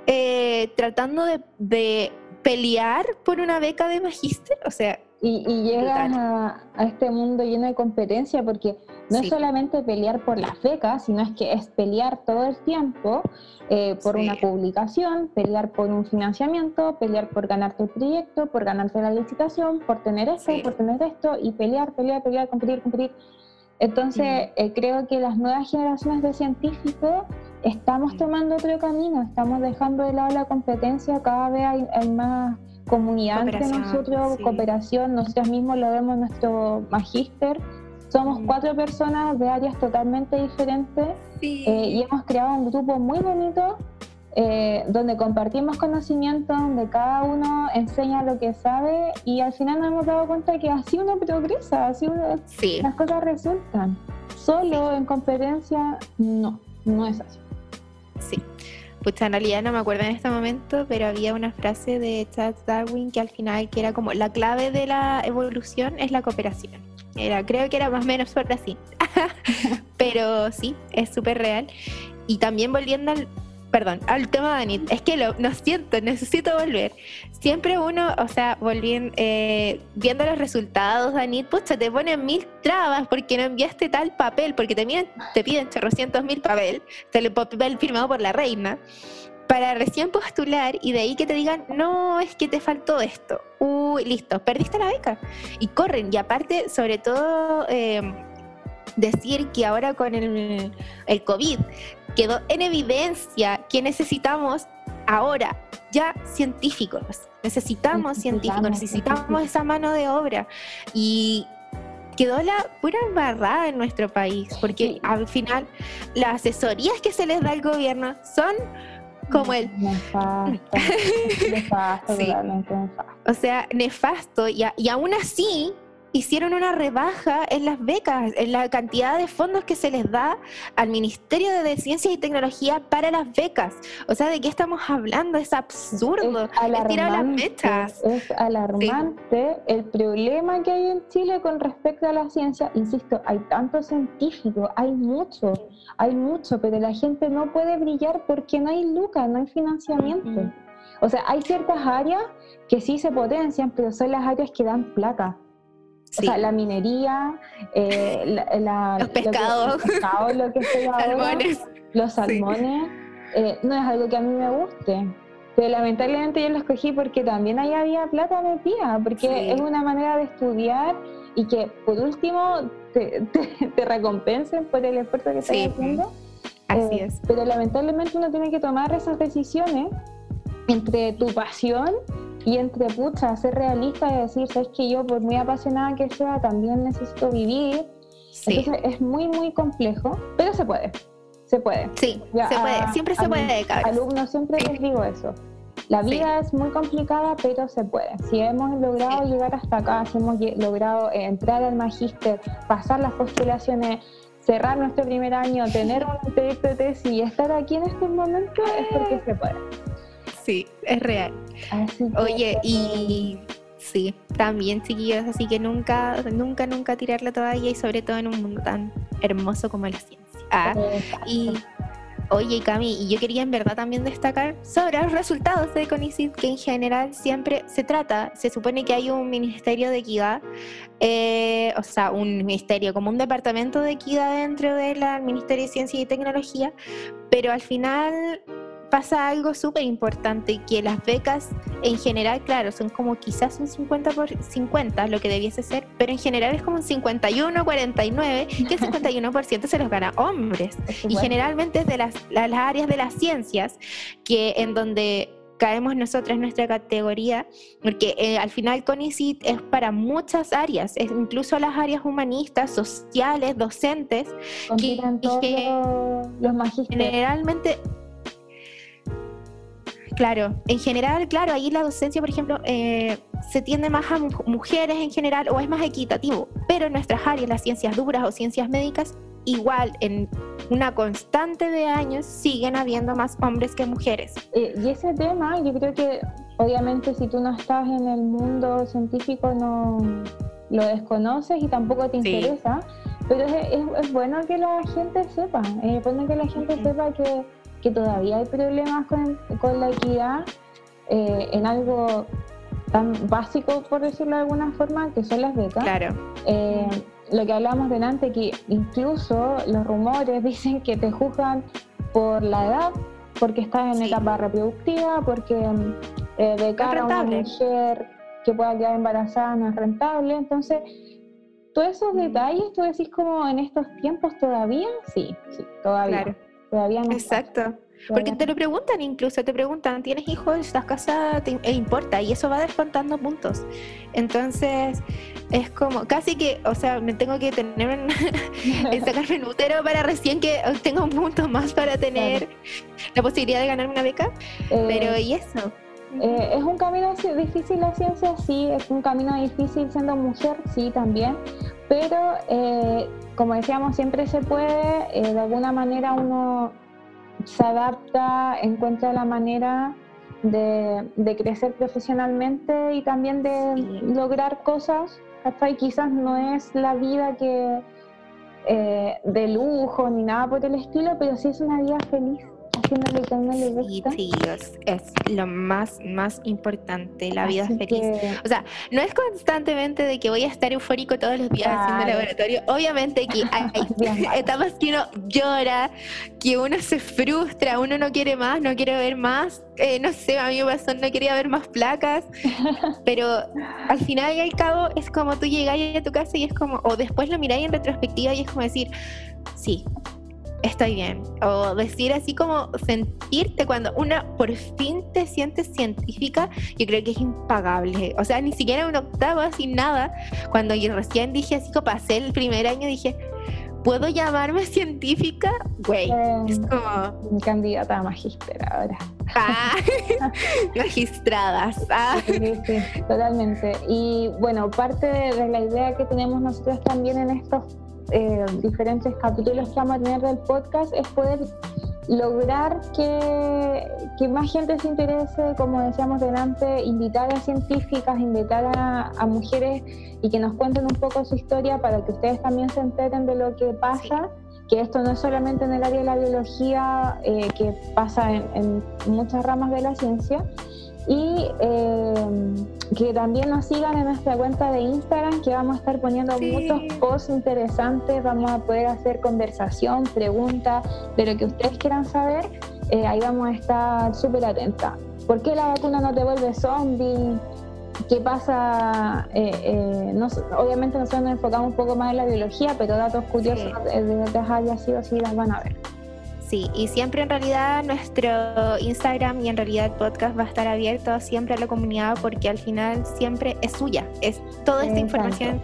eh, tratando de, pelear por una beca de magíster, o sea... Y, llegas a, este mundo lleno de competencia porque no es solamente pelear por las becas, sino es que es pelear todo el tiempo eh, por una publicación, pelear por un financiamiento, pelear por ganarte el proyecto, por ganarte la licitación, por tener esto, por tener esto, y pelear, pelear, pelear, competir, competir. Entonces, eh, creo que las nuevas generaciones de científicos estamos tomando otro camino, estamos dejando de lado la competencia, cada vez hay, más comunidad entre nosotros, cooperación, nosotros mismos lo vemos en nuestro magíster, somos cuatro personas de áreas totalmente diferentes eh, y hemos creado un grupo muy bonito eh, donde compartimos conocimiento, donde cada uno enseña lo que sabe y al final nos hemos dado cuenta que así uno progresa, así uno, las cosas resultan. Solo en competencia, no, no es así. Sí. Pues en realidad no me acuerdo en este momento, pero había una frase de Charles Darwin que al final que era como la clave de la evolución es la cooperación. Era, creo que era más o menos suerte así. *laughs* Pero sí, es súper real. Y también volviendo al, perdón, al tema de Anit, es que lo, no siento, necesito volver. Siempre uno, o sea, volviendo, eh, viendo los resultados de Anit, pucha, te ponen mil trabas porque no enviaste tal papel, porque te te piden chorrocientos mil papel, el papel firmado por la reina para recién postular y de ahí que te digan, no, es que te faltó esto. Uy, listo, perdiste la beca. Y corren. Y aparte, sobre todo, em, decir que ahora con el, el COVID quedó en evidencia que necesitamos ahora ya científicos. Necesitamos, científicos, necesitamos esa mano de obra. Y quedó la pura embarrada en nuestro país, porque al final las asesorías que se les da al gobierno son como el... Nefasto, *laughs* nefasto, nefasto. O sea, nefasto. Y, y aún así, hicieron una rebaja en las becas, en la cantidad de fondos que se les da al Ministerio de Ciencia y Tecnología para las becas. O sea, ¿de qué estamos hablando? Es absurdo. Es alarmante, es alarmante el problema que hay en Chile con respecto a la ciencia. Insisto, hay tantos científicos, hay mucho, hay mucho, pero la gente no puede brillar porque no hay lucas, no hay financiamiento. O sea, hay ciertas áreas que sí se potencian, pero son las áreas que dan plata. O sea, la minería, eh, *laughs* los pescados, lo que, *laughs* salmones. los salmones, eh, no es algo que a mí me guste. Pero lamentablemente yo lo escogí porque también ahí había plata metida, porque es una manera de estudiar y que por último te, *laughs* recompensen por el esfuerzo que estás haciendo. Así eh, es. Pero lamentablemente uno tiene que tomar esas decisiones entre tu pasión y entre pucha, ser realista y decir, sabes que yo por muy apasionada que sea, también necesito vivir. Entonces es muy, muy complejo, pero se puede. Se puede. Sí, se puede. Siempre se puede. Alumnos siempre les digo eso. La vida es muy complicada, pero se puede. Si hemos logrado llegar hasta acá, si hemos logrado entrar al magíster, pasar las postulaciones, cerrar nuestro primer año, tener un proyecto de tesis y estar aquí en estos momentos, es porque se puede. Sí, es real. Oye, y sí, también chiquillos, así que nunca, nunca, nunca tirar la toalla y sobre todo en un mundo tan hermoso como la ciencia. Ah, y Oye, Cami, y yo quería en verdad también destacar sobre los resultados de CONICIT, que en general siempre se trata, se supone que hay un Ministerio de Equidad, eh, o sea, un ministerio, como un departamento de equidad dentro del Ministerio de Ciencia y Tecnología, pero al final pasa algo súper importante, que las becas en general, claro, son como quizás un 50 por 50, lo que debiese ser, pero en general es como un 51, 49, que el *laughs* 51% se los gana hombres. Y generalmente es de las, las áreas de las ciencias, que en donde caemos nosotras nuestra categoría, porque eh, al final CONICIT es para muchas áreas, es incluso las áreas humanistas, sociales, docentes, que, todos los magísteres. Generalmente Claro, en general, claro, ahí la docencia, por ejemplo, eh, se tiende más a mujeres en general o es más equitativo, pero en nuestras áreas, las ciencias duras o ciencias médicas, igual en una constante de años siguen habiendo más hombres que mujeres. Eh, y ese tema, yo creo que obviamente si tú no estás en el mundo científico no lo desconoces y tampoco te interesa, pero es, bueno que la gente sepa, es bueno que la gente sepa que que todavía hay problemas con, con la equidad eh, en algo tan básico, por decirlo de alguna forma, que son las becas. Claro. Eh, lo que hablábamos delante, que incluso los rumores *laughs* dicen que te juzgan por la edad, porque estás en etapa reproductiva, porque eh, becar a una mujer que pueda quedar embarazada no es rentable. Entonces, todos esos mm. detalles, tú decís como en estos tiempos todavía, sí, sí, todavía. Claro. Todavía no. Exacto. Porque te lo preguntan incluso, te preguntan, ¿tienes hijos? ¿Estás casada? ¿Te e importa? Y eso va descontando puntos. Entonces, es como, casi que, o sea, me tengo que tener un, *laughs* sacarme el útero para recién que tenga un punto más para tener la posibilidad de ganar una beca. Pero, eh, ¿y eso? Eh, es un camino difícil la ciencia, sí, es un camino difícil siendo mujer, sí, también, pero eh, como decíamos, siempre se puede, eh, de alguna manera uno se adapta, encuentra la manera de, crecer profesionalmente y también de lograr cosas. Hasta ahí quizás no es la vida que de lujo ni nada por el estilo, pero sí es una vida feliz Sí, es, lo más, más importante, la vida feliz. O sea, no es constantemente de que voy a estar eufórico todos los días haciendo laboratorio. Obviamente que *laughs* hay etapas que uno llora, que uno se frustra, uno no quiere más, no quiere ver más. Eh, no sé, a mí me pasó, no quería ver más placas, *laughs* pero al final y al cabo es como tú llegáis a tu casa y es como, o después lo miráis en retrospectiva y es como decir, sí, estoy bien. O decir así como sentirte cuando una por fin te sientes científica, yo creo que es impagable. O sea, ni siquiera un octavo, sin nada. Cuando yo recién dije así como pasé el primer año, dije, ¿puedo llamarme *laughs* científica? Güey, es em, como... Candidata a magíster ahora. Ah, *laughs* magistradas. Ah. Sí, sí, totalmente. Y bueno, parte de la idea que tenemos nosotros también en estos eh, diferentes capítulos que vamos a tener del podcast es poder lograr que, que, más gente se interese, como decíamos delante, invitar a científicas, invitar a, mujeres y que nos cuenten un poco su historia para que ustedes también se enteren de lo que pasa. que esto no es solamente en el área de la biología, eh, que pasa en, en, muchas ramas de la ciencia, y eh, que también nos sigan en nuestra cuenta de Instagram, que vamos a estar poniendo muchos posts interesantes, vamos a poder hacer conversación, preguntas de lo que ustedes quieran saber, eh, ahí vamos a estar súper atentas. ¿Por qué la vacuna no te vuelve zombie? ¿Qué pasa? Eh, obviamente nosotros nos enfocamos un poco más en la biología, pero datos curiosos de otras áreas sí o sí las van a ver. Sí, y siempre en realidad nuestro Instagram y en realidad el podcast va a estar abierto siempre a la comunidad porque al final siempre es suya, es toda esta información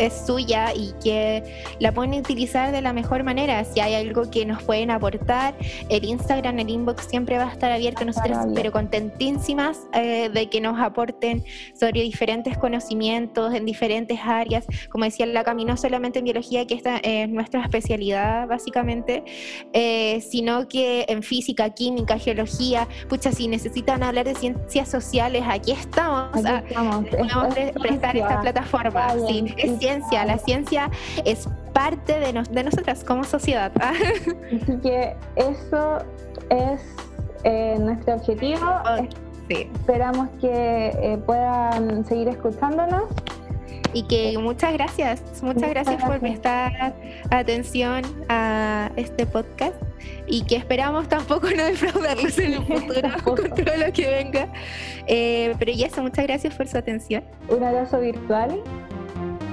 es suya y que la pueden utilizar de la mejor manera. Si hay algo que nos pueden aportar, el Instagram, el inbox siempre va a estar abierto. Nosotros, pero contentísimas eh, de que nos aporten sobre diferentes conocimientos en diferentes áreas. Como decía la Cami, no solamente en biología, que esta es nuestra especialidad básicamente, eh, sino que en física, química, geología. Pucha, si necesitan hablar de ciencias sociales, aquí estamos. Aquí ah, estamos. Vamos a prestar esta plataforma. Sí, es ciencia, la ciencia es parte de, de nosotras como sociedad. *laughs* Así que eso es eh, nuestro objetivo. Oh, esperamos que eh, puedan seguir escuchándonos. Y que muchas gracias, muchas, gracias, por prestar atención a este podcast y que esperamos tampoco no defraudarlos en el futuro *laughs* con todo lo que venga. Eh, pero ya eso, muchas gracias por su atención. Un abrazo virtual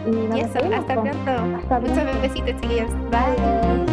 y, eso, hasta pronto. Hasta Muchos besitos, chiquillos. Bye.